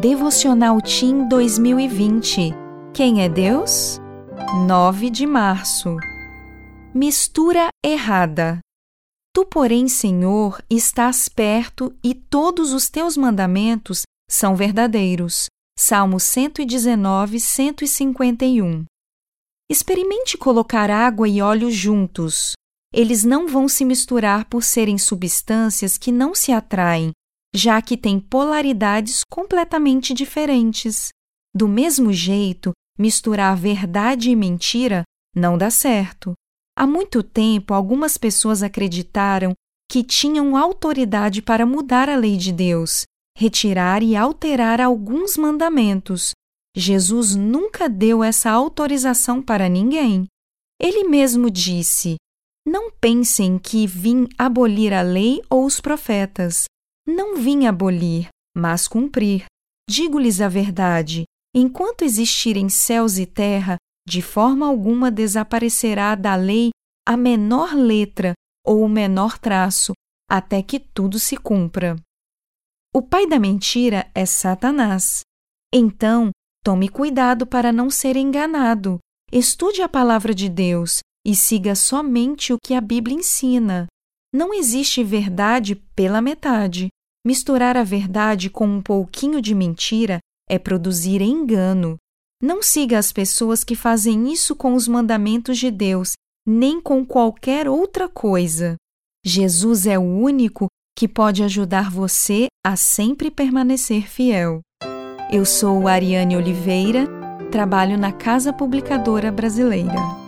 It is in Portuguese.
Devocional Team 2020. Quem é Deus? 9 de março. Mistura errada. Tu, porém, Senhor, estás perto e todos os teus mandamentos são verdadeiros. Salmo 119, 151. Experimente colocar água e óleo juntos. Eles não vão se misturar por serem substâncias que não se atraem, já que têm polaridades completamente diferentes. Do mesmo jeito, misturar verdade e mentira não dá certo. Há muito tempo, algumas pessoas acreditaram que tinham autoridade para mudar a lei de Deus, retirar e alterar alguns mandamentos. Jesus nunca deu essa autorização para ninguém. Ele mesmo disse: Não pensem que vim abolir a lei ou os profetas. Não vim abolir, mas cumprir. Digo-lhes a verdade: enquanto existirem céus e terra, de forma alguma desaparecerá da lei a menor letra ou o menor traço, até que tudo se cumpra. O pai da mentira é Satanás. Então, tome cuidado para não ser enganado. Estude a palavra de Deus e siga somente o que a Bíblia ensina. Não existe verdade pela metade. Misturar a verdade com um pouquinho de mentira é produzir engano. Não siga as pessoas que fazem isso com os mandamentos de Deus, nem com qualquer outra coisa. Jesus é o único que pode ajudar você a sempre permanecer fiel. Eu sou Ariane Oliveira, trabalho na Casa Publicadora Brasileira.